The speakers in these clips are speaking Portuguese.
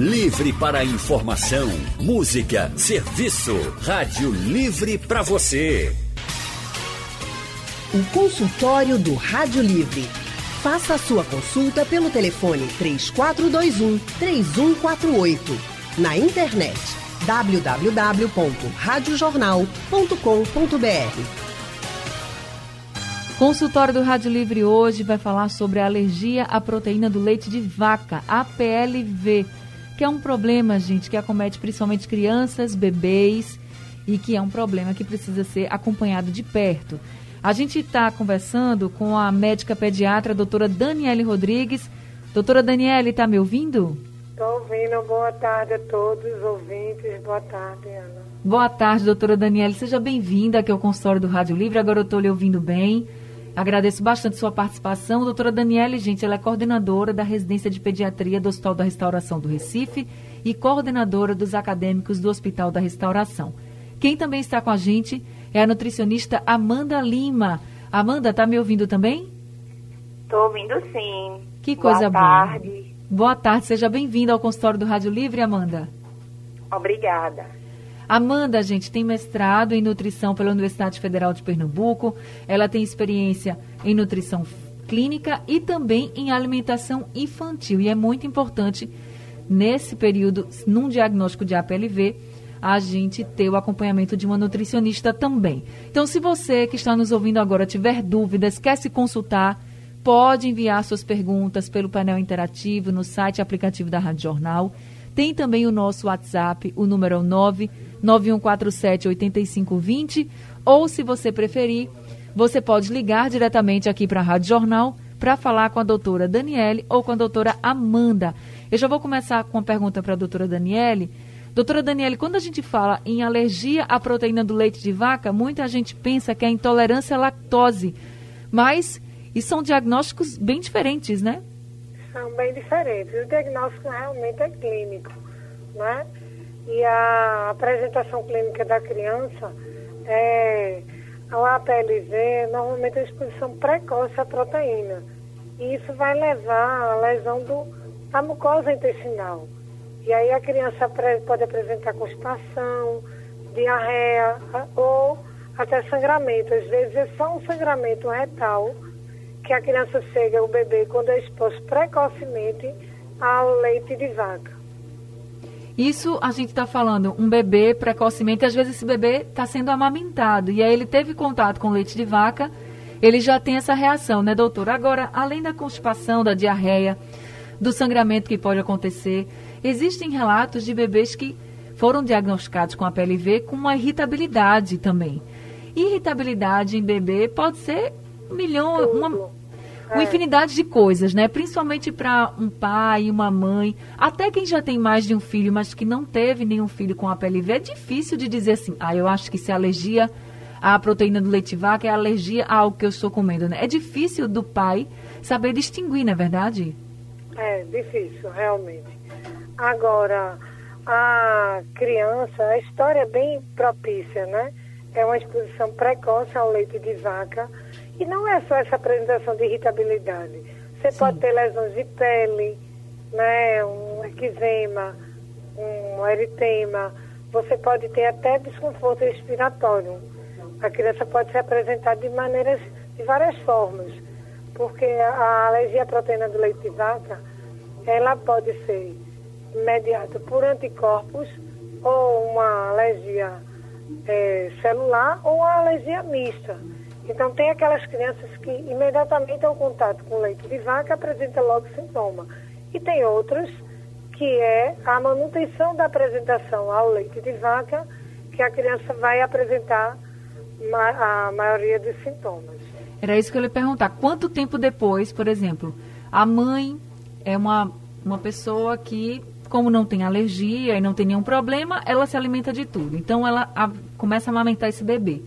Livre para informação, música, serviço. Rádio Livre para você. O consultório do Rádio Livre. Faça a sua consulta pelo telefone 3421 3148. Na internet www.radiojornal.com.br. Consultório do Rádio Livre hoje vai falar sobre a alergia à proteína do leite de vaca, APLV, que é um problema, gente, que acomete principalmente crianças, bebês e que é um problema que precisa ser acompanhado de perto. A gente está conversando com a médica pediatra, a doutora Daniele Rodrigues. Doutora Daniele, está me ouvindo? Estou ouvindo. Boa tarde a todos os ouvintes. Boa tarde, Ana. Boa tarde, doutora Daniele. Seja bem-vinda aqui ao consultório do Rádio Livre. Agora eu estou lhe ouvindo bem. Agradeço bastante sua participação. Doutora Daniele, gente, ela é coordenadora da residência de pediatria do Hospital da Restauração do Recife e coordenadora dos acadêmicos do Hospital da Restauração. Quem também está com a gente é a nutricionista Amanda Lima. Amanda, tá me ouvindo também? Estou ouvindo sim. Que coisa boa. boa. tarde. Boa tarde, seja bem-vinda ao consultório do Rádio Livre, Amanda. Obrigada. Amanda, gente, tem mestrado em nutrição pela Universidade Federal de Pernambuco. Ela tem experiência em nutrição clínica e também em alimentação infantil. E é muito importante, nesse período, num diagnóstico de APLV, a gente ter o acompanhamento de uma nutricionista também. Então, se você que está nos ouvindo agora tiver dúvidas, quer se consultar, pode enviar suas perguntas pelo painel interativo no site aplicativo da Rádio Jornal. Tem também o nosso WhatsApp, o número é o 99147 8520, ou se você preferir, você pode ligar diretamente aqui para a Rádio Jornal para falar com a doutora Daniele ou com a doutora Amanda. Eu já vou começar com uma pergunta para a doutora Daniele. Doutora Daniele, quando a gente fala em alergia à proteína do leite de vaca, muita gente pensa que é intolerância à lactose. Mas e são diagnósticos bem diferentes, né? São bem diferentes. O diagnóstico realmente é clínico, né? E a apresentação clínica da criança é o APLV, normalmente a exposição precoce à proteína. E isso vai levar à lesão do, da mucosa intestinal. E aí a criança pode apresentar constipação, diarreia ou até sangramento. Às vezes é só um sangramento retal que a criança chega, o bebê, quando é exposto precocemente ao leite de vaca. Isso a gente está falando, um bebê precocemente, às vezes esse bebê está sendo amamentado e aí ele teve contato com leite de vaca, ele já tem essa reação, né, doutor? Agora, além da constipação, da diarreia, do sangramento que pode acontecer, existem relatos de bebês que foram diagnosticados com a PLV com uma irritabilidade também. Irritabilidade em bebê pode ser um milhão, uma, uma infinidade de coisas, né? Principalmente para um pai, uma mãe, até quem já tem mais de um filho, mas que não teve nenhum filho com a PLV, é difícil de dizer assim, ah, eu acho que se alergia à proteína do leite vaca é alergia a algo que eu estou comendo, né? É difícil do pai saber distinguir, não é verdade? É difícil, realmente. Agora, a criança, a história é bem propícia, né? É uma exposição precoce ao leite de vaca e não é só essa apresentação de irritabilidade. Você Sim. pode ter lesões de pele, né? Um eczema, um eritema. Você pode ter até desconforto respiratório. A criança pode se apresentar de maneiras, de várias formas, porque a alergia à proteína do leite de vaca, ela pode ser mediada por anticorpos ou uma alergia é, celular ou uma alergia mista. Então, tem aquelas crianças que imediatamente ao contato com leite de vaca apresentam logo sintoma. E tem outras que é a manutenção da apresentação ao leite de vaca que a criança vai apresentar a maioria dos sintomas. Era isso que eu ia perguntar. Quanto tempo depois, por exemplo, a mãe é uma, uma pessoa que, como não tem alergia e não tem nenhum problema, ela se alimenta de tudo. Então, ela a, começa a amamentar esse bebê.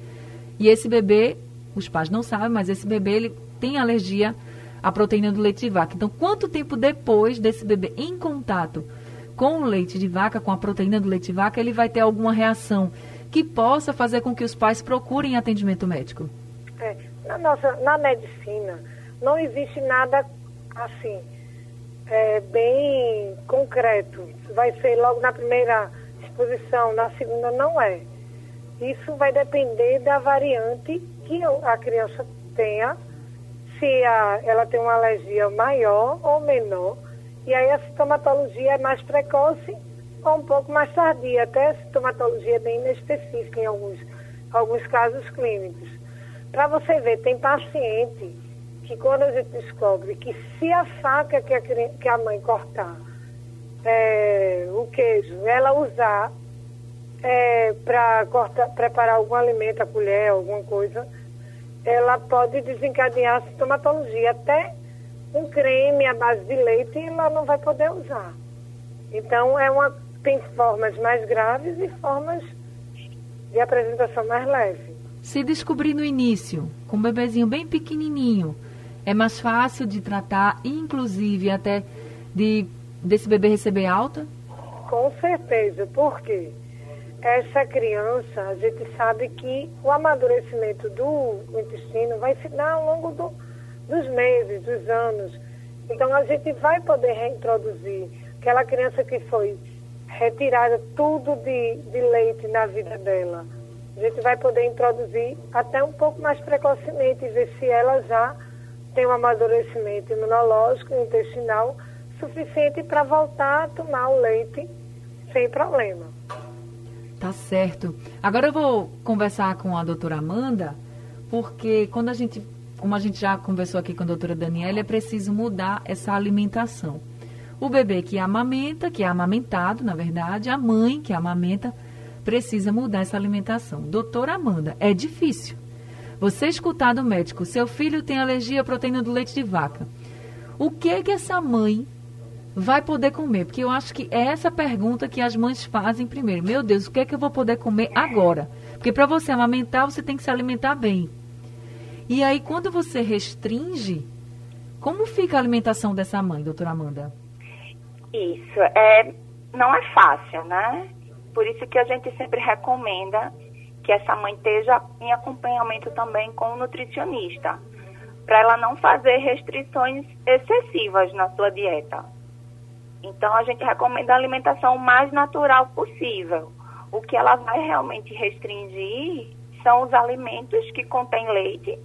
E esse bebê os pais não sabem, mas esse bebê ele tem alergia à proteína do leite de vaca. Então, quanto tempo depois desse bebê em contato com o leite de vaca, com a proteína do leite de vaca, ele vai ter alguma reação que possa fazer com que os pais procurem atendimento médico? É, na nossa, na medicina, não existe nada assim é, bem concreto. Vai ser logo na primeira exposição, na segunda não é. Isso vai depender da variante que a criança tenha, se a, ela tem uma alergia maior ou menor. E aí a sintomatologia é mais precoce ou um pouco mais tardia. Até a sintomatologia é bem inespecífica em alguns, alguns casos clínicos. Para você ver, tem paciente que quando a gente descobre que se a faca que a, que a mãe cortar é, o queijo, ela usar é, para preparar algum alimento, a colher, alguma coisa, ela pode desencadear a sintomatologia. Até um creme à base de leite ela não vai poder usar. Então, é uma, tem formas mais graves e formas de apresentação mais leve. Se descobrir no início, com um bebezinho bem pequenininho, é mais fácil de tratar, inclusive até de desse bebê receber alta? Com certeza, porque essa criança, a gente sabe que o amadurecimento do intestino vai se dar ao longo do, dos meses, dos anos. Então a gente vai poder reintroduzir aquela criança que foi retirada tudo de, de leite na vida dela. A gente vai poder introduzir até um pouco mais precocemente e ver se ela já tem um amadurecimento imunológico intestinal suficiente para voltar a tomar o leite sem problema. Tá certo. Agora eu vou conversar com a doutora Amanda, porque quando a gente, como a gente já conversou aqui com a doutora Daniela, é preciso mudar essa alimentação. O bebê que amamenta, que é amamentado, na verdade, a mãe que amamenta, precisa mudar essa alimentação. Doutora Amanda, é difícil. Você escutar do médico, seu filho tem alergia à proteína do leite de vaca. O que que essa mãe vai poder comer? Porque eu acho que é essa pergunta que as mães fazem primeiro. Meu Deus, o que é que eu vou poder comer agora? Porque para você amamentar, você tem que se alimentar bem. E aí, quando você restringe, como fica a alimentação dessa mãe, doutora Amanda? Isso, é, não é fácil, né? Por isso que a gente sempre recomenda que essa mãe esteja em acompanhamento também com o nutricionista, para ela não fazer restrições excessivas na sua dieta. Então, a gente recomenda a alimentação mais natural possível. O que ela vai realmente restringir são os alimentos que contêm leite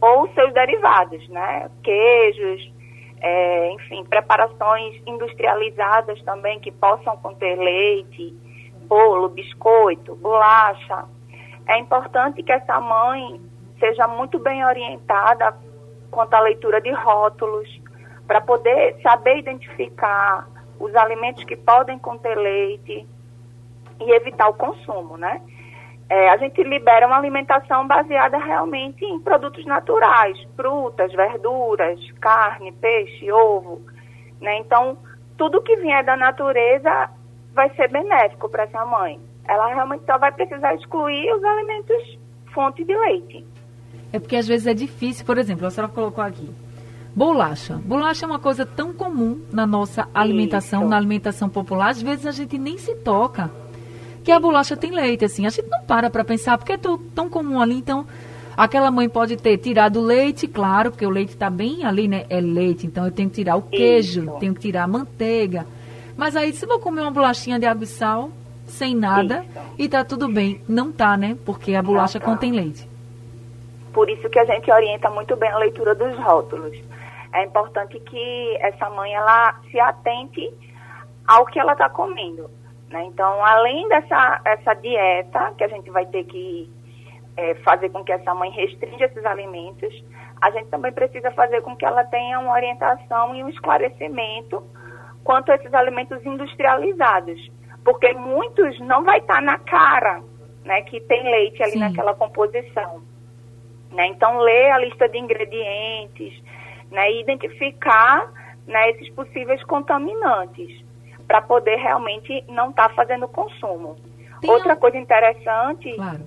ou seus derivados, né? Queijos, é, enfim, preparações industrializadas também que possam conter leite, bolo, biscoito, bolacha é importante que essa mãe seja muito bem orientada quanto à leitura de rótulos, para poder saber identificar os alimentos que podem conter leite e evitar o consumo, né? É, a gente libera uma alimentação baseada realmente em produtos naturais, frutas, verduras, carne, peixe, ovo, né? Então, tudo que vier da natureza vai ser benéfico para essa mãe ela realmente só vai precisar excluir os alimentos fonte de leite. É porque às vezes é difícil, por exemplo, a senhora colocou aqui, bolacha. Bolacha é uma coisa tão comum na nossa alimentação, Isso. na alimentação popular, às vezes a gente nem se toca que a bolacha tem leite, assim. A gente não para para pensar, porque é tão comum ali, então aquela mãe pode ter tirado o leite, claro, porque o leite está bem ali, né? É leite, então eu tenho que tirar o queijo, Isso. tenho que tirar a manteiga. Mas aí, se eu vou comer uma bolachinha de água e sal, sem nada isso. e tá tudo bem. Não tá, né? Porque a bolacha tá. contém leite. Por isso que a gente orienta muito bem a leitura dos rótulos. É importante que essa mãe ela se atente ao que ela está comendo. Né? Então, além dessa essa dieta que a gente vai ter que é, fazer com que essa mãe restrinja esses alimentos, a gente também precisa fazer com que ela tenha uma orientação e um esclarecimento quanto a esses alimentos industrializados porque muitos não vai estar tá na cara, né, que tem leite ali Sim. naquela composição. Né? Então, ler a lista de ingredientes, né, e identificar né, esses possíveis contaminantes, para poder realmente não estar tá fazendo consumo. Tem Outra coisa interessante claro.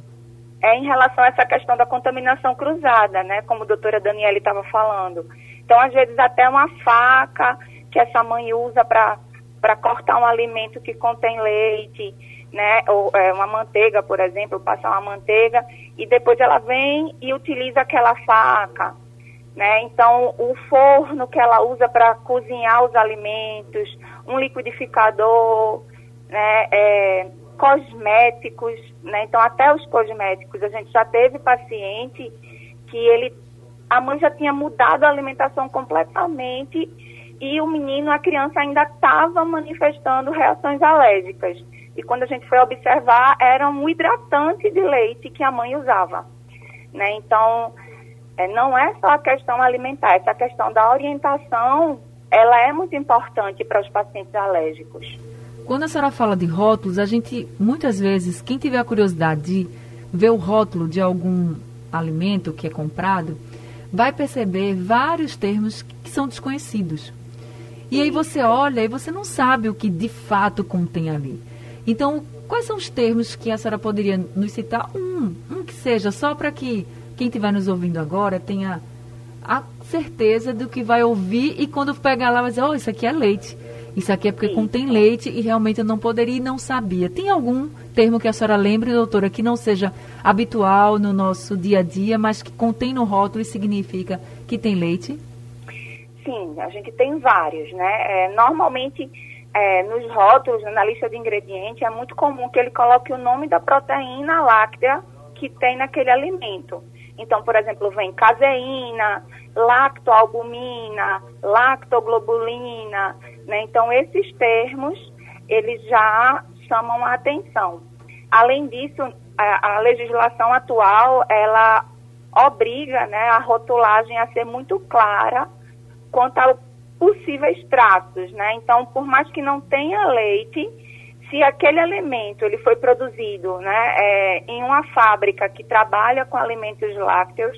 é em relação a essa questão da contaminação cruzada, né, como a doutora Daniela estava falando. Então, às vezes, até uma faca que essa mãe usa para para cortar um alimento que contém leite, né, ou é, uma manteiga, por exemplo, passar uma manteiga e depois ela vem e utiliza aquela faca, né? Então, o forno que ela usa para cozinhar os alimentos, um liquidificador, né, é, cosméticos, né? Então até os cosméticos, a gente já teve paciente que ele a mãe já tinha mudado a alimentação completamente e o menino, a criança ainda estava manifestando reações alérgicas. E quando a gente foi observar, era um hidratante de leite que a mãe usava. Né? Então, é, não é só a questão alimentar, essa questão da orientação, ela é muito importante para os pacientes alérgicos. Quando a senhora fala de rótulos, a gente, muitas vezes, quem tiver a curiosidade de ver o rótulo de algum alimento que é comprado, vai perceber vários termos que são desconhecidos. E aí você olha e você não sabe o que de fato contém ali. Então, quais são os termos que a senhora poderia nos citar? Um, um que seja, só para que quem estiver nos ouvindo agora tenha a certeza do que vai ouvir e quando pegar lá vai dizer, oh, isso aqui é leite. Isso aqui é porque Sim. contém leite e realmente eu não poderia e não sabia. Tem algum termo que a senhora lembre, doutora, que não seja habitual no nosso dia a dia, mas que contém no rótulo e significa que tem leite? Sim, a gente tem vários, né? É, normalmente, é, nos rótulos, na lista de ingredientes, é muito comum que ele coloque o nome da proteína láctea que tem naquele alimento. Então, por exemplo, vem caseína, lactoalbumina, lactoglobulina, né? Então, esses termos, eles já chamam a atenção. Além disso, a, a legislação atual, ela obriga né, a rotulagem a ser muito clara quanto a possíveis traços, né? Então, por mais que não tenha leite, se aquele alimento ele foi produzido né, é, em uma fábrica que trabalha com alimentos lácteos,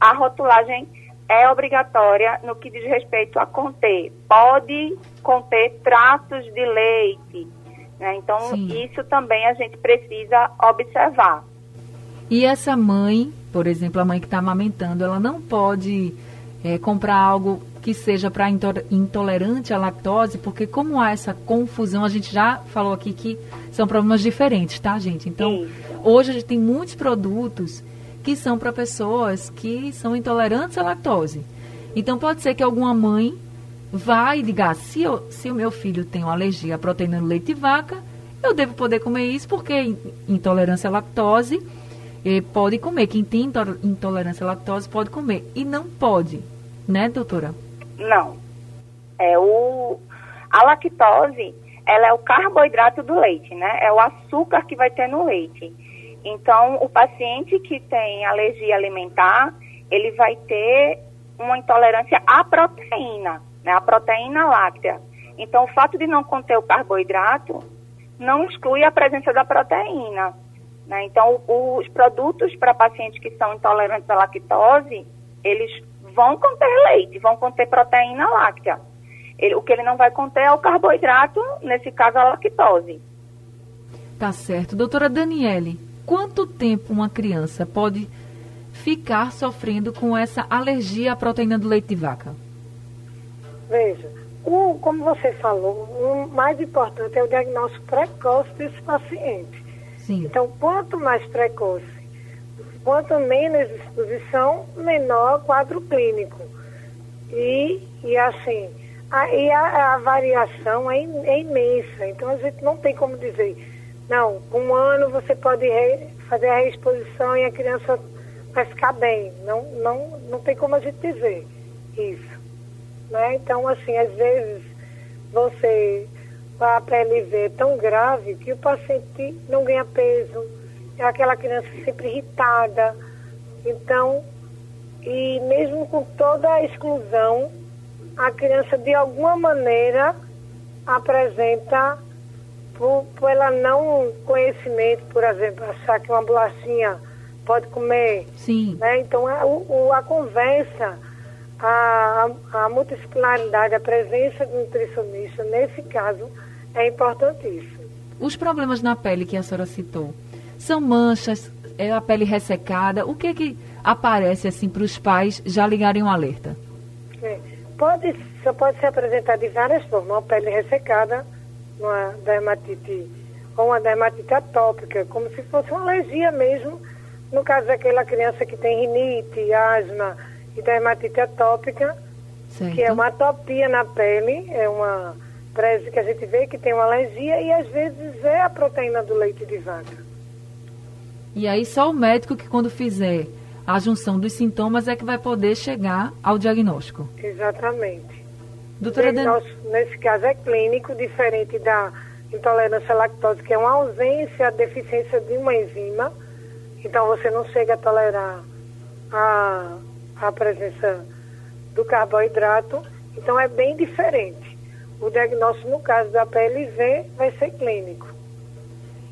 a rotulagem é obrigatória no que diz respeito a conter. Pode conter traços de leite. Né? Então, Sim. isso também a gente precisa observar. E essa mãe, por exemplo, a mãe que está amamentando, ela não pode é, comprar algo que seja para intolerante à lactose, porque como há essa confusão, a gente já falou aqui que são problemas diferentes, tá, gente? Então, Sim. hoje a gente tem muitos produtos que são para pessoas que são intolerantes à lactose. Então, pode ser que alguma mãe vá e diga, ah, se, eu, se o meu filho tem uma alergia à proteína do leite de vaca, eu devo poder comer isso, porque intolerância à lactose pode comer. Quem tem intolerância à lactose pode comer. E não pode, né, doutora? Não. É o a lactose, ela é o carboidrato do leite, né? É o açúcar que vai ter no leite. Então, o paciente que tem alergia alimentar, ele vai ter uma intolerância à proteína, né? A proteína láctea. Então, o fato de não conter o carboidrato não exclui a presença da proteína. Né? Então, os produtos para pacientes que são intolerantes à lactose, eles vão conter leite, vão conter proteína láctea. Ele, o que ele não vai conter é o carboidrato, nesse caso a lactose. Tá certo. Doutora Daniele, quanto tempo uma criança pode ficar sofrendo com essa alergia à proteína do leite de vaca? Veja, o, como você falou, o mais importante é o diagnóstico precoce desse paciente. Sim. Então, quanto mais precoce Quanto menos exposição, menor quadro clínico. E, e assim, a, e a, a variação é, é, imensa. Então a gente não tem como dizer, não, um ano você pode re, fazer a reexposição e a criança vai ficar bem. Não, não, não tem como a gente dizer isso. Né? Então, assim, às vezes você a PLV é tão grave que o paciente não ganha peso, é aquela criança sempre irritada. Então, e mesmo com toda a exclusão, a criança de alguma maneira apresenta, por, por ela não conhecimento, por exemplo, achar que uma bolachinha pode comer. Sim. Né? Então, a, o, a conversa, a, a multidisciplinaridade, a presença do nutricionista, nesse caso, é importantíssimo. Os problemas na pele que a senhora citou, são manchas, é a pele ressecada? O que é que aparece assim para os pais já ligarem um alerta? É, pode, só pode se apresentar de várias formas. Uma pele ressecada, uma dermatite ou uma dermatite atópica, como se fosse uma alergia mesmo. No caso daquela criança que tem rinite, asma e dermatite atópica, certo. que é uma atopia na pele, é uma que a gente vê que tem uma alergia e às vezes é a proteína do leite de vaca. E aí só o médico que quando fizer a junção dos sintomas é que vai poder chegar ao diagnóstico. Exatamente. Doutora o diagnóstico, nesse caso, é clínico, diferente da intolerância à lactose, que é uma ausência, a deficiência de uma enzima. Então, você não chega a tolerar a, a presença do carboidrato. Então, é bem diferente. O diagnóstico, no caso da PLV, vai ser clínico.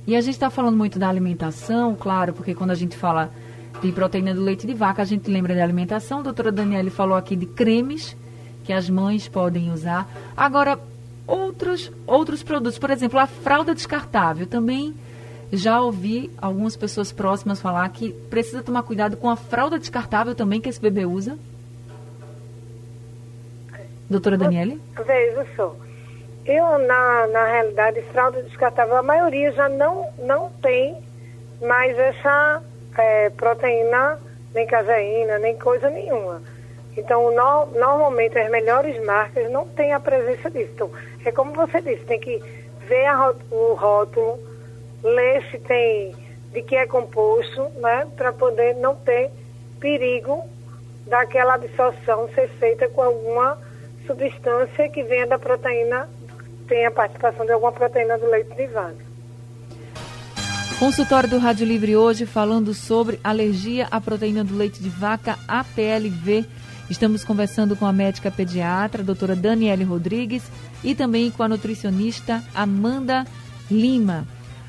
E a gente está falando muito da alimentação, claro, porque quando a gente fala de proteína do leite de vaca, a gente lembra da alimentação. A doutora Daniele falou aqui de cremes que as mães podem usar. Agora, outros, outros produtos, por exemplo, a fralda descartável. Também já ouvi algumas pessoas próximas falar que precisa tomar cuidado com a fralda descartável também que esse bebê usa. Doutora Daniele? Veja só. Eu, na, na realidade, fralda descartável, a maioria já não, não tem mais essa é, proteína, nem caseína, nem coisa nenhuma. Então, no, normalmente, as melhores marcas não têm a presença disso. Então, é como você disse, tem que ver a, o rótulo, ler se tem de que é composto, né, para poder não ter perigo daquela absorção ser feita com alguma substância que venha da proteína, tenha participação de alguma proteína do leite vaca. Consultório do Rádio Livre hoje falando sobre alergia à proteína do leite de vaca, APLV. Estamos conversando com a médica pediatra, a doutora Daniele Rodrigues, e também com a nutricionista Amanda Lima.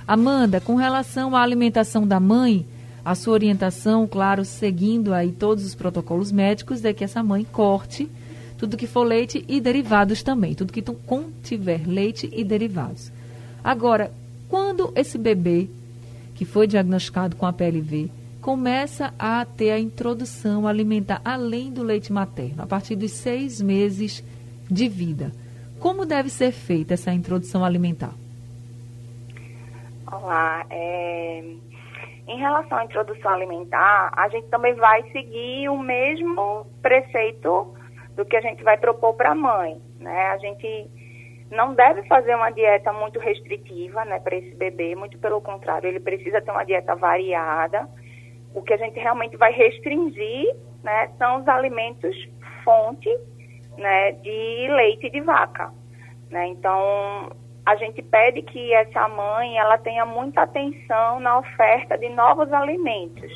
Amanda, com relação à alimentação da mãe, a sua orientação, claro, seguindo aí todos os protocolos médicos, é que essa mãe corte tudo que for leite e derivados também, tudo que contiver leite e derivados. Agora, quando esse bebê que foi diagnosticado com a PLV começa a ter a introdução alimentar além do leite materno, a partir dos seis meses de vida. Como deve ser feita essa introdução alimentar? Olá, é... em relação à introdução alimentar, a gente também vai seguir o mesmo preceito do que a gente vai propor para a mãe, né? A gente não deve fazer uma dieta muito restritiva, né, para esse bebê, muito pelo contrário, ele precisa ter uma dieta variada, o que a gente realmente vai restringir né, são os alimentos fonte né, de leite de vaca. Né? Então, a gente pede que essa mãe ela tenha muita atenção na oferta de novos alimentos.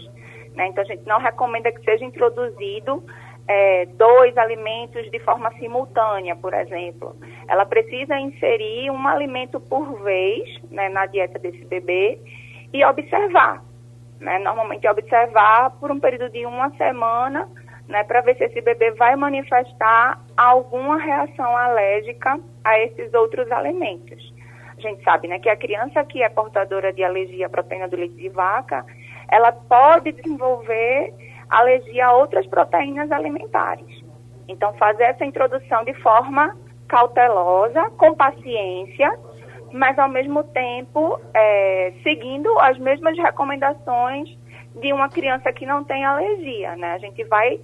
Né? Então, a gente não recomenda que seja introduzido é, dois alimentos de forma simultânea, por exemplo. Ela precisa inserir um alimento por vez né, na dieta desse bebê e observar né? Normalmente observar por um período de uma semana, né, para ver se esse bebê vai manifestar alguma reação alérgica a esses outros alimentos. A gente sabe, né, que a criança que é portadora de alergia à proteína do leite de vaca, ela pode desenvolver alergia a outras proteínas alimentares. Então, fazer essa introdução de forma cautelosa, com paciência, mas ao mesmo tempo é, seguindo as mesmas recomendações de uma criança que não tem alergia, né? A gente vai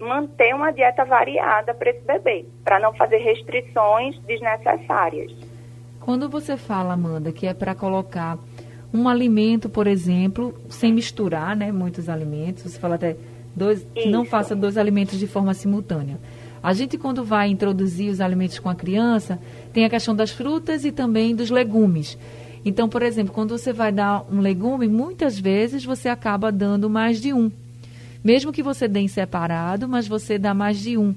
manter uma dieta variada para esse bebê, para não fazer restrições desnecessárias. Quando você fala, Amanda, que é para colocar um alimento, por exemplo, sem misturar, né, muitos alimentos, você fala até dois, que não faça dois alimentos de forma simultânea. A gente, quando vai introduzir os alimentos com a criança, tem a questão das frutas e também dos legumes. Então, por exemplo, quando você vai dar um legume, muitas vezes você acaba dando mais de um. Mesmo que você dê em separado, mas você dá mais de um.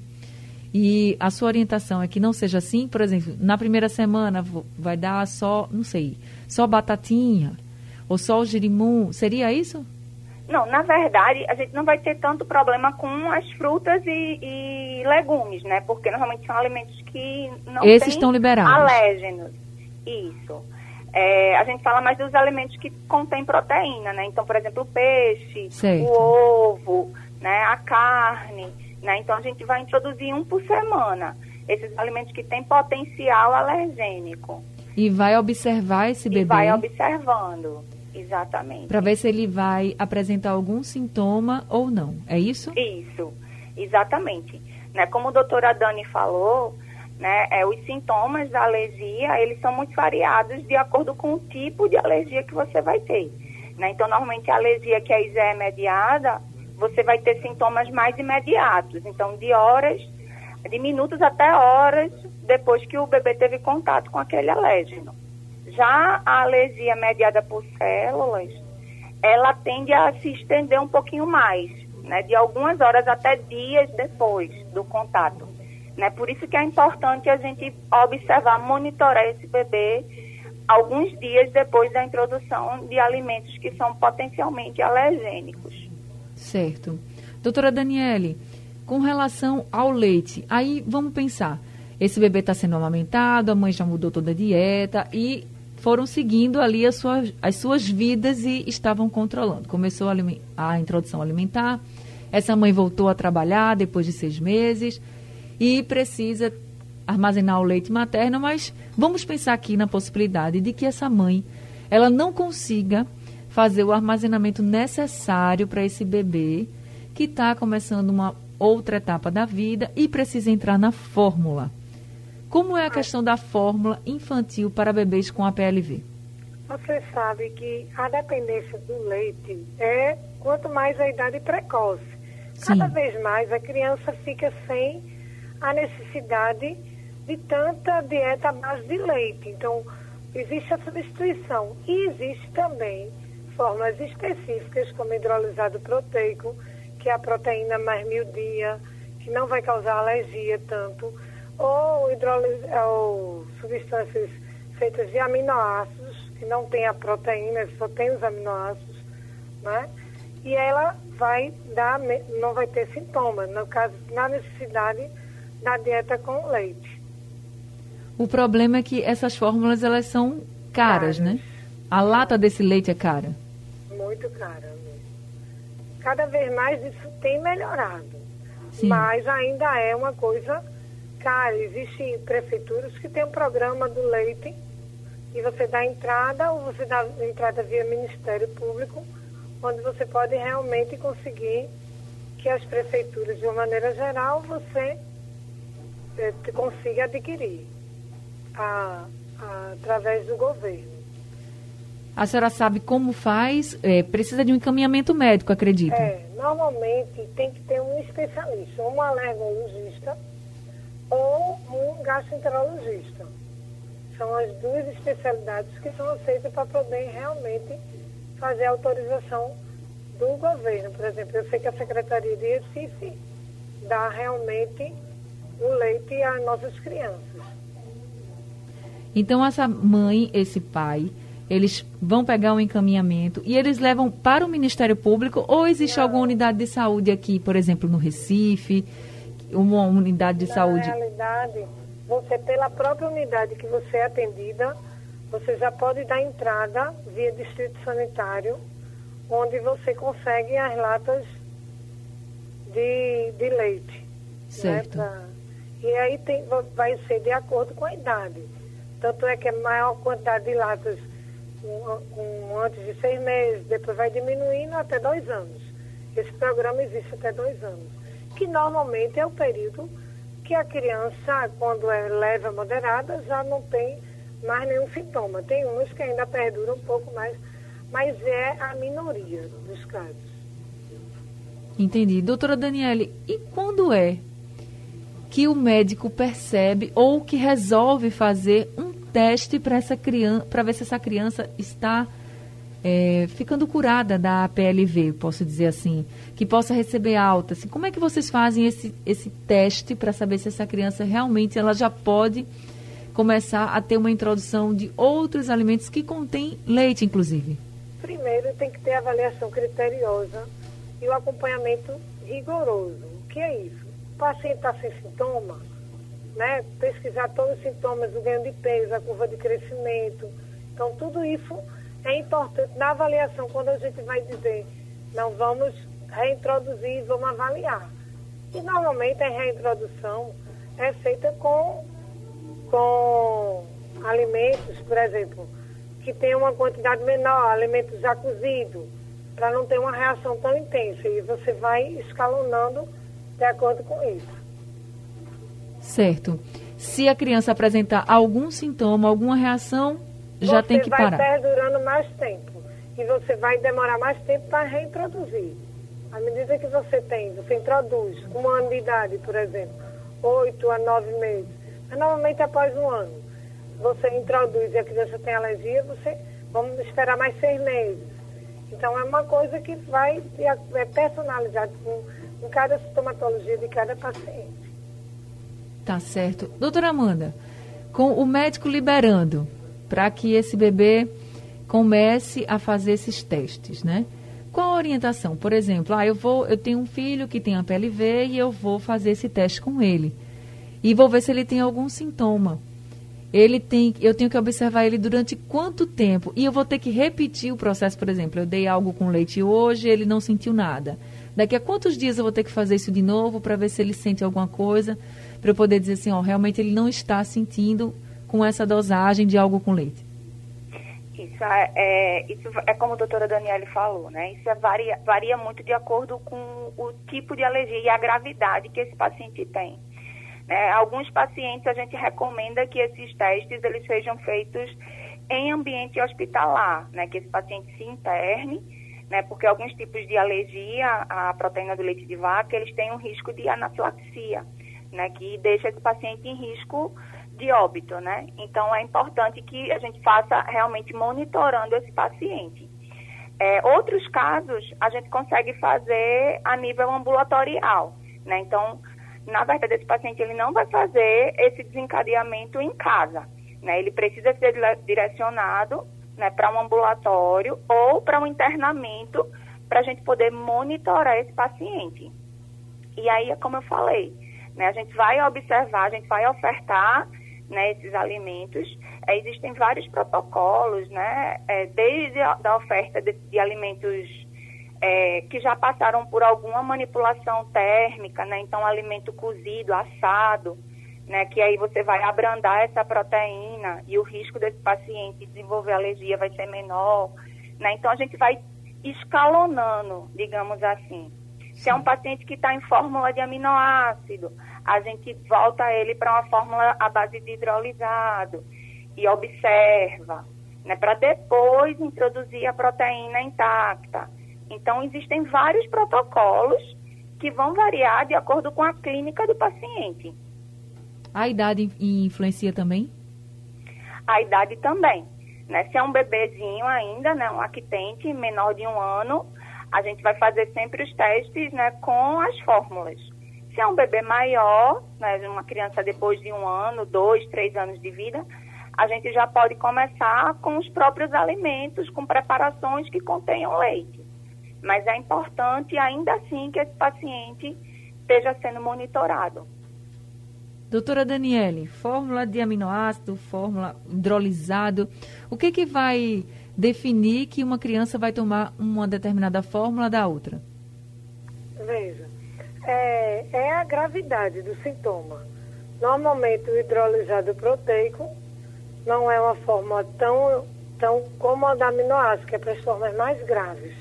E a sua orientação é que não seja assim, por exemplo, na primeira semana vai dar só, não sei, só batatinha ou só o girimum, seria isso? Não, na verdade, a gente não vai ter tanto problema com as frutas e, e legumes, né? Porque normalmente são alimentos que não Esses estão liberados. alérgenos. Isso. É, a gente fala mais dos alimentos que contêm proteína, né? Então, por exemplo, o peixe, certo. o ovo, né? a carne, né? Então, a gente vai introduzir um por semana. Esses alimentos que têm potencial alergênico. E vai observar esse bebê. E vai observando. Exatamente. Para ver se ele vai apresentar algum sintoma ou não. É isso? Isso, exatamente. Né? Como a doutora Dani falou, Né? É, os sintomas da alergia, eles são muito variados de acordo com o tipo de alergia que você vai ter. Né? Então, normalmente, a alergia que é mediada, você vai ter sintomas mais imediatos. Então, de horas, de minutos até horas depois que o bebê teve contato com aquele alérgeno. Já a alergia mediada por células, ela tende a se estender um pouquinho mais, né? De algumas horas até dias depois do contato. Né? Por isso que é importante a gente observar, monitorar esse bebê alguns dias depois da introdução de alimentos que são potencialmente alergênicos. Certo. Doutora Daniele, com relação ao leite, aí vamos pensar, esse bebê está sendo amamentado, a mãe já mudou toda a dieta e foram seguindo ali as suas, as suas vidas e estavam controlando. Começou a, a introdução alimentar, essa mãe voltou a trabalhar depois de seis meses e precisa armazenar o leite materno, mas vamos pensar aqui na possibilidade de que essa mãe ela não consiga fazer o armazenamento necessário para esse bebê que está começando uma outra etapa da vida e precisa entrar na fórmula. Como é a questão da fórmula infantil para bebês com APLV? Você sabe que a dependência do leite é quanto mais a idade precoce. Cada Sim. vez mais a criança fica sem a necessidade de tanta dieta à base de leite. Então, existe a substituição. E existe também formas específicas, como hidrolisado proteico, que é a proteína mais miudinha, que não vai causar alergia tanto, ou, ou substâncias feitas de aminoácidos, que não tem a proteína, só tem os aminoácidos, né? E ela vai dar, não vai ter sintomas, no caso, na necessidade da dieta com leite. O problema é que essas fórmulas elas são caras, caras. né? A lata desse leite é cara. Muito cara. Cada vez mais isso tem melhorado. Sim. Mas ainda é uma coisa cara. Existem prefeituras que têm um programa do leite e você dá entrada ou você dá entrada via Ministério Público, onde você pode realmente conseguir que as prefeituras, de uma maneira geral, você é, consiga adquirir a, a, através do governo. A senhora sabe como faz? É, precisa de um encaminhamento médico, acredito. É, normalmente tem que ter um especialista, um alergologista ou um gastroenterologista. São as duas especialidades que são aceitas para poder realmente fazer a autorização do governo. Por exemplo, eu sei que a Secretaria de Recife dá realmente o leite às nossas crianças. Então, essa mãe, esse pai, eles vão pegar um encaminhamento e eles levam para o Ministério Público ou existe Não. alguma unidade de saúde aqui, por exemplo, no Recife, uma unidade de Na saúde? Na realidade, você, pela própria unidade que você é atendida, você já pode dar entrada via distrito sanitário, onde você consegue as latas de, de leite. Né, certo. Né, pra, e aí tem, vai ser de acordo com a idade. Tanto é que a maior quantidade de latas com, com, antes de seis meses, depois vai diminuindo até dois anos. Esse programa existe até dois anos, que normalmente é o período que a criança, quando é leve a moderada, já não tem mais nenhum sintoma. Tem uns que ainda perduram um pouco mais, mas é a minoria dos casos. Entendi. Doutora Daniele, e quando é que o médico percebe ou que resolve fazer um teste para essa criança, para ver se essa criança está é, ficando curada da PLV, posso dizer assim, que possa receber alta. Assim, como é que vocês fazem esse, esse teste para saber se essa criança realmente ela já pode começar a ter uma introdução de outros alimentos que contêm leite, inclusive? Primeiro tem que ter avaliação criteriosa e o acompanhamento rigoroso. O que é isso? O paciente está sem sintoma, né? pesquisar todos os sintomas do ganho de peso, a curva de crescimento. Então, tudo isso é importante na avaliação, quando a gente vai dizer, não vamos reintroduzir, vamos avaliar. E normalmente a reintrodução é feita com, com alimentos, por exemplo, que tem uma quantidade menor, alimentos já cozidos, para não ter uma reação tão intensa. E você vai escalonando de acordo com isso. Certo. Se a criança apresentar algum sintoma, alguma reação, já tem que parar. Você vai perdurando mais tempo e você vai demorar mais tempo para reintroduzir. À medida que você tem, você introduz um ano de idade, por exemplo, oito a nove meses, mas normalmente após um ano, você introduz e a criança tem alergia, você vamos esperar mais seis meses. Então é uma coisa que vai é personalizado com, com cada sintomatologia de cada paciente. Tá certo. Doutora Amanda, com o médico liberando para que esse bebê comece a fazer esses testes, né? Qual a orientação? Por exemplo, ah, eu vou, eu tenho um filho que tem a PLV e eu vou fazer esse teste com ele. E vou ver se ele tem algum sintoma. Ele tem, eu tenho que observar ele durante quanto tempo? E eu vou ter que repetir o processo, por exemplo, eu dei algo com leite hoje, ele não sentiu nada. Daqui a quantos dias eu vou ter que fazer isso de novo para ver se ele sente alguma coisa, para eu poder dizer assim, ó, realmente ele não está sentindo com essa dosagem de algo com leite? Isso é, é, isso é como a doutora Daniele falou, né? Isso é varia, varia muito de acordo com o tipo de alergia e a gravidade que esse paciente tem. Né? Alguns pacientes a gente recomenda que esses testes eles sejam feitos em ambiente hospitalar, né? Que esse paciente se interne, né? Porque alguns tipos de alergia à proteína do leite de vaca, eles têm um risco de anafilaxia, né? Que deixa esse paciente em risco de óbito, né? Então é importante que a gente faça realmente monitorando esse paciente. É, outros casos a gente consegue fazer a nível ambulatorial, né? Então, na verdade, esse paciente ele não vai fazer esse desencadeamento em casa, né? Ele precisa ser direcionado, né, para um ambulatório ou para um internamento para a gente poder monitorar esse paciente. E aí é como eu falei, né? A gente vai observar, a gente vai ofertar né, esses alimentos. É, existem vários protocolos, né, é, desde a da oferta de, de alimentos é, que já passaram por alguma manipulação térmica, né, então alimento cozido, assado, né, que aí você vai abrandar essa proteína e o risco desse paciente desenvolver alergia vai ser menor. Né, então a gente vai escalonando, digamos assim. Se é um paciente que está em fórmula de aminoácido, a gente volta ele para uma fórmula à base de hidrolisado e observa, né, para depois introduzir a proteína intacta. Então, existem vários protocolos que vão variar de acordo com a clínica do paciente. A idade influencia também? A idade também. Né? Se é um bebezinho ainda, né, um lactente menor de um ano, a gente vai fazer sempre os testes né, com as fórmulas. Se é um bebê maior, né, uma criança depois de um ano, dois, três anos de vida, a gente já pode começar com os próprios alimentos, com preparações que contenham leite. Mas é importante, ainda assim, que esse paciente esteja sendo monitorado. Doutora Daniele, fórmula de aminoácido, fórmula hidrolisado, o que, que vai definir que uma criança vai tomar uma determinada fórmula da outra? Veja, é, é a gravidade do sintoma. Normalmente o hidrolisado proteico não é uma forma tão, tão como a da aminoácido, que é para as formas mais graves.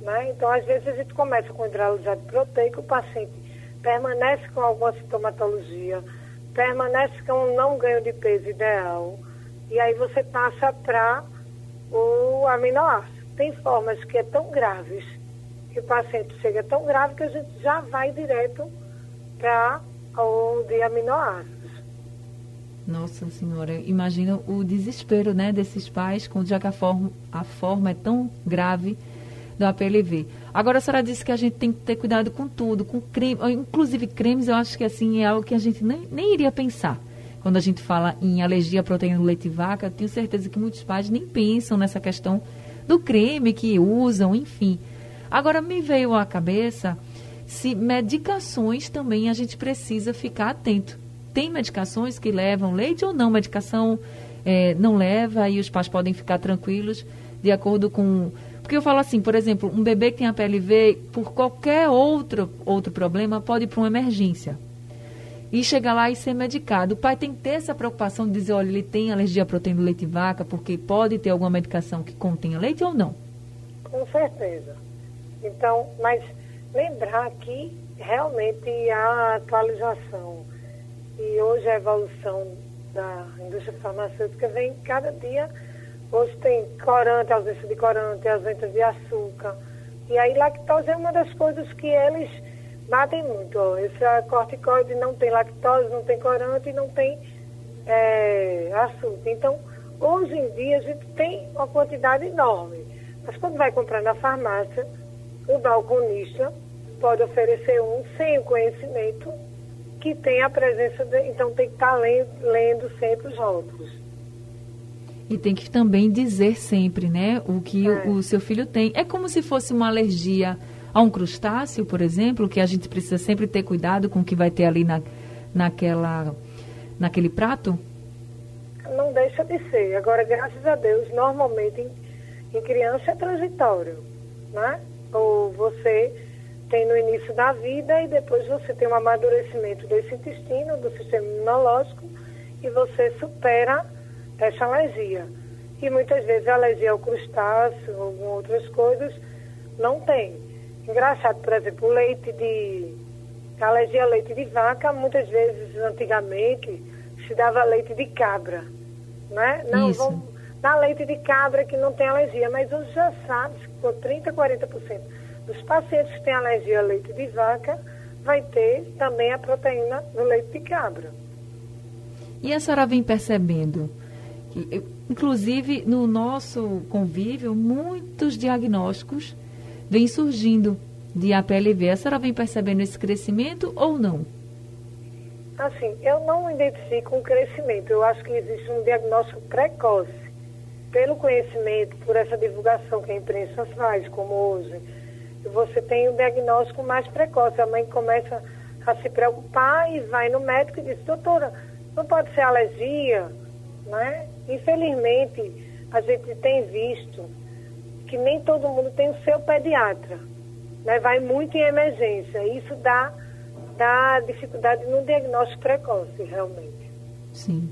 Né? Então, às vezes, a gente começa com hidrolisado proteico, o paciente permanece com alguma sintomatologia, permanece com um não ganho de peso ideal, e aí você passa para o aminoácido. Tem formas que é tão graves que o paciente chega tão grave que a gente já vai direto para o de aminoácidos. Nossa senhora, imagina o desespero, né, desses pais, quando já que a forma, a forma é tão grave do APLV. Agora a senhora disse que a gente tem que ter cuidado com tudo, com creme, inclusive cremes, eu acho que assim é algo que a gente nem, nem iria pensar. Quando a gente fala em alergia à proteína do leite de vaca, tenho certeza que muitos pais nem pensam nessa questão do creme que usam, enfim. Agora, me veio à cabeça se medicações também a gente precisa ficar atento. Tem medicações que levam leite ou não? Medicação é, não leva e os pais podem ficar tranquilos de acordo com. Porque eu falo assim, por exemplo, um bebê que tem a PLV, por qualquer outro, outro problema, pode ir para uma emergência e chegar lá e ser medicado. O pai tem que ter essa preocupação de dizer, olha, ele tem alergia à proteína do leite de vaca, porque pode ter alguma medicação que contenha leite ou não? Com certeza. Então, mas lembrar que realmente a atualização E hoje a evolução da indústria farmacêutica vem cada dia. Hoje tem corante, ausência de corante, ausência de açúcar. E aí lactose é uma das coisas que eles batem muito. Ó. Esse corticoide não tem lactose, não tem corante e não tem é, açúcar. Então, hoje em dia a gente tem uma quantidade enorme. Mas quando vai comprar na farmácia, o balconista pode oferecer um sem o conhecimento que tem a presença de, então tem que estar lendo, lendo sempre os rótulos. E tem que também dizer sempre, né, o que é. o, o, seu filho tem. É como se fosse uma alergia a um crustáceo, por exemplo, que a gente precisa sempre ter cuidado com o que vai ter ali na, naquela, naquele prato? Não deixa de ser. Agora, graças a Deus, normalmente em, em criança é transitório, né? Ou você tem no início da vida e depois você tem um amadurecimento desse intestino, do sistema imunológico e você supera essa alergia. E muitas vezes a alergia ao crustáceo ou outras coisas não tem. Engraçado, por exemplo, o leite de. A alergia ao leite de vaca, muitas vezes antigamente se dava leite de cabra. Né? Não, Isso. vamos dar leite de cabra que não tem alergia, mas hoje já sabe que por 30%, 40% dos pacientes que têm alergia ao leite de vaca vai ter também a proteína do leite de cabra. E a senhora vem percebendo que, inclusive, no nosso convívio, muitos diagnósticos vêm surgindo de APLV. A senhora vem percebendo esse crescimento ou não? Assim, eu não identifico um crescimento. Eu acho que existe um diagnóstico precoce. Pelo conhecimento, por essa divulgação que a imprensa faz, como hoje, você tem um diagnóstico mais precoce. A mãe começa a se preocupar e vai no médico e diz, doutora, não pode ser alergia, né? Infelizmente, a gente tem visto que nem todo mundo tem o seu pediatra, né? Vai muito em emergência. Isso dá, dá dificuldade no diagnóstico precoce, realmente. Sim.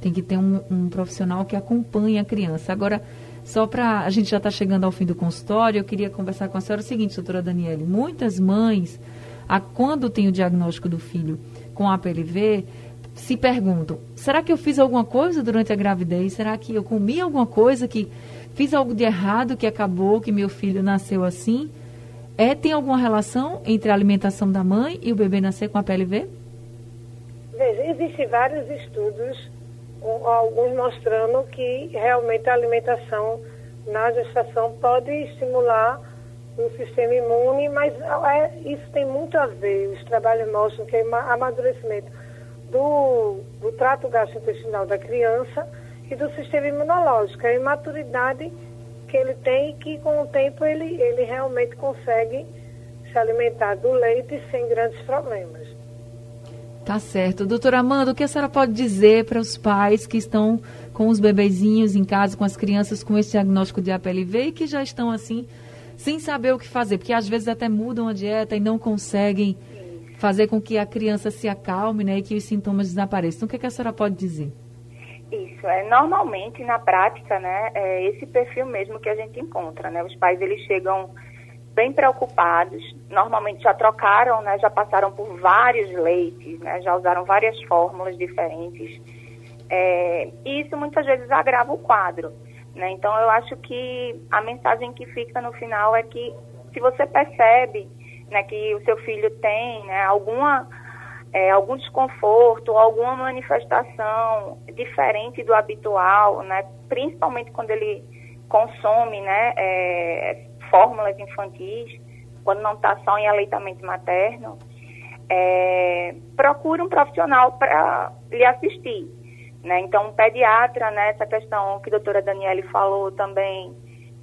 Tem que ter um, um profissional que acompanhe a criança. Agora, só para. A gente já está chegando ao fim do consultório, eu queria conversar com a senhora o seguinte, doutora Daniele. Muitas mães, a, quando tem o diagnóstico do filho com APLV, se perguntam: será que eu fiz alguma coisa durante a gravidez? Será que eu comi alguma coisa que fiz algo de errado que acabou que meu filho nasceu assim? É, tem alguma relação entre a alimentação da mãe e o bebê nascer com APLV? Veja, existem vários estudos alguns mostrando que realmente a alimentação na gestação pode estimular o sistema imune, mas é, isso tem muito a ver, os trabalhos mostram que o amadurecimento do, do trato gastrointestinal da criança e do sistema imunológico, a imaturidade que ele tem e que com o tempo ele, ele realmente consegue se alimentar do leite sem grandes problemas. Tá certo. Doutora Amanda, o que a senhora pode dizer para os pais que estão com os bebezinhos em casa, com as crianças com esse diagnóstico de APLV e que já estão assim, sem saber o que fazer? Porque às vezes até mudam a dieta e não conseguem fazer com que a criança se acalme né, e que os sintomas desapareçam. O que, é que a senhora pode dizer? Isso, é normalmente na prática, né, é esse perfil mesmo que a gente encontra, né? Os pais eles chegam bem preocupados. Normalmente já trocaram, né, já passaram por vários leites, né, já usaram várias fórmulas diferentes. É, e isso muitas vezes agrava o quadro. Né? Então eu acho que a mensagem que fica no final é que se você percebe né, que o seu filho tem né, alguma, é, algum desconforto, alguma manifestação diferente do habitual, né, principalmente quando ele consome né, é, fórmulas infantis, quando não está só em aleitamento materno, é, procure um profissional para lhe assistir. Né? Então, um pediatra, né, essa questão que a doutora Daniele falou também,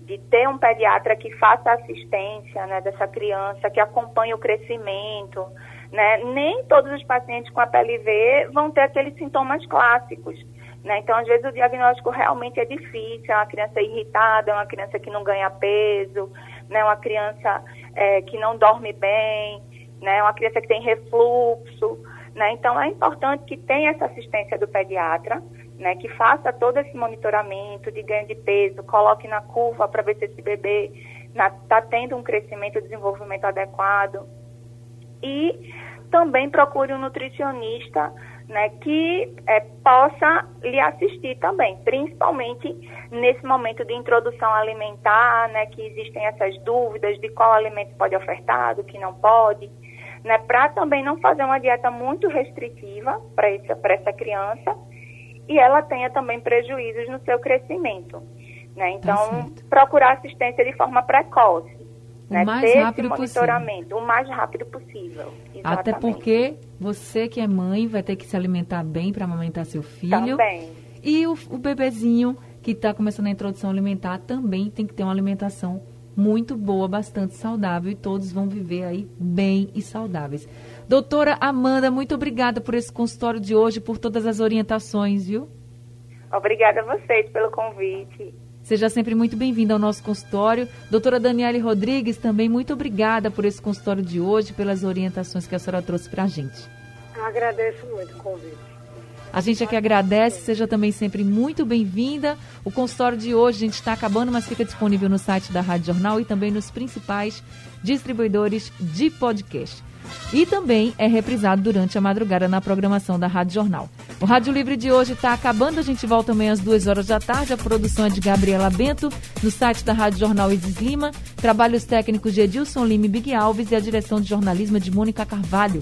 de ter um pediatra que faça assistência né, dessa criança, que acompanhe o crescimento. Né? Nem todos os pacientes com a PLV vão ter aqueles sintomas clássicos. Né? Então, às vezes, o diagnóstico realmente é difícil. É uma criança irritada, é uma criança que não ganha peso, né? uma criança é, que não dorme bem, né? uma criança que tem refluxo. Né? Então, é importante que tenha essa assistência do pediatra, né? que faça todo esse monitoramento de ganho de peso, coloque na curva para ver se esse bebê está tendo um crescimento e desenvolvimento adequado. E também procure um nutricionista né, que é, possa lhe assistir também, principalmente nesse momento de introdução alimentar, né, que existem essas dúvidas de qual alimento pode ofertar, do que não pode, né, para também não fazer uma dieta muito restritiva para essa, essa criança e ela tenha também prejuízos no seu crescimento. Né? Então, tá procurar assistência de forma precoce. O né? mais Ter rápido monitoramento possível. o mais rápido possível. Exatamente. Até porque você que é mãe vai ter que se alimentar bem para amamentar seu filho. Também. E o, o bebezinho que está começando a introdução alimentar também tem que ter uma alimentação muito boa, bastante saudável e todos vão viver aí bem e saudáveis. Doutora Amanda, muito obrigada por esse consultório de hoje, por todas as orientações, viu? Obrigada a vocês pelo convite. Seja sempre muito bem-vinda ao nosso consultório. Doutora Daniele Rodrigues, também muito obrigada por esse consultório de hoje, pelas orientações que a senhora trouxe para a gente. Eu agradeço muito o convite. A gente aqui agradece, seja também sempre muito bem-vinda. O consultório de hoje a gente está acabando, mas fica disponível no site da Rádio Jornal e também nos principais distribuidores de podcast e também é reprisado durante a madrugada na programação da Rádio Jornal. O Rádio Livre de hoje está acabando, a gente volta amanhã às duas horas da tarde. A produção é de Gabriela Bento, no site da Rádio Jornal Isis Lima, trabalhos técnicos de Edilson Lima e Big Alves e a direção de jornalismo é de Mônica Carvalho.